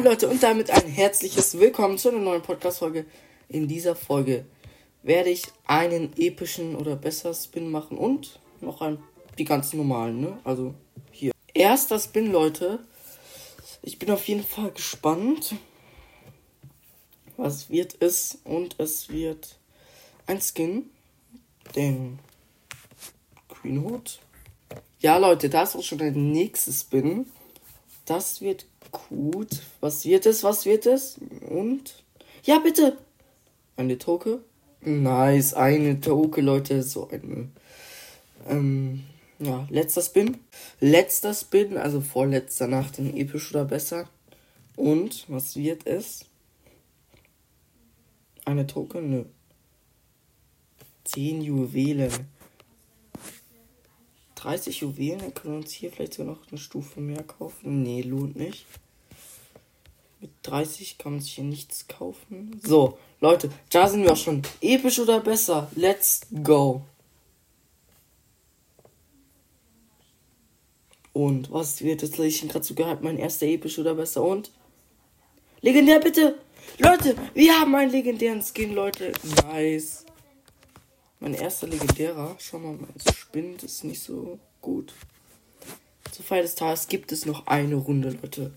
Leute und damit ein herzliches Willkommen zu einer neuen Podcast-Folge. In dieser Folge werde ich einen epischen oder besser Spin machen und noch ein, die ganz normalen, ne? Also hier. Erster Spin, Leute. Ich bin auf jeden Fall gespannt. Was wird es? Und es wird ein Skin. Den Green Hood. Ja, Leute, das ist auch schon der nächste Spin. Das wird gut. Was wird es? Was wird es? Und? Ja, bitte! Eine Toke? Nice, eine Toke, Leute. So eine. Ähm, ja, letzter Spin. Letzter Spin, also vorletzter nach dem Episch oder besser. Und was wird es? Eine Token? Nö. 10 Juwelen. 30 Juwelen, dann können wir uns hier vielleicht sogar noch eine Stufe mehr kaufen. Nee, lohnt nicht. Mit 30 kann man sich hier nichts kaufen. So, Leute, da sind wir auch schon. Episch oder besser? Let's go. Und was wird jetzt? Ich gerade so gehabt, mein erster episch oder besser und? Legendär bitte! Leute, wir haben einen legendären Skin, Leute. Nice. Mein erster legendärer. Schau mal, mein Spind ist nicht so gut. Zur Feier des Tages gibt es noch eine Runde, Leute.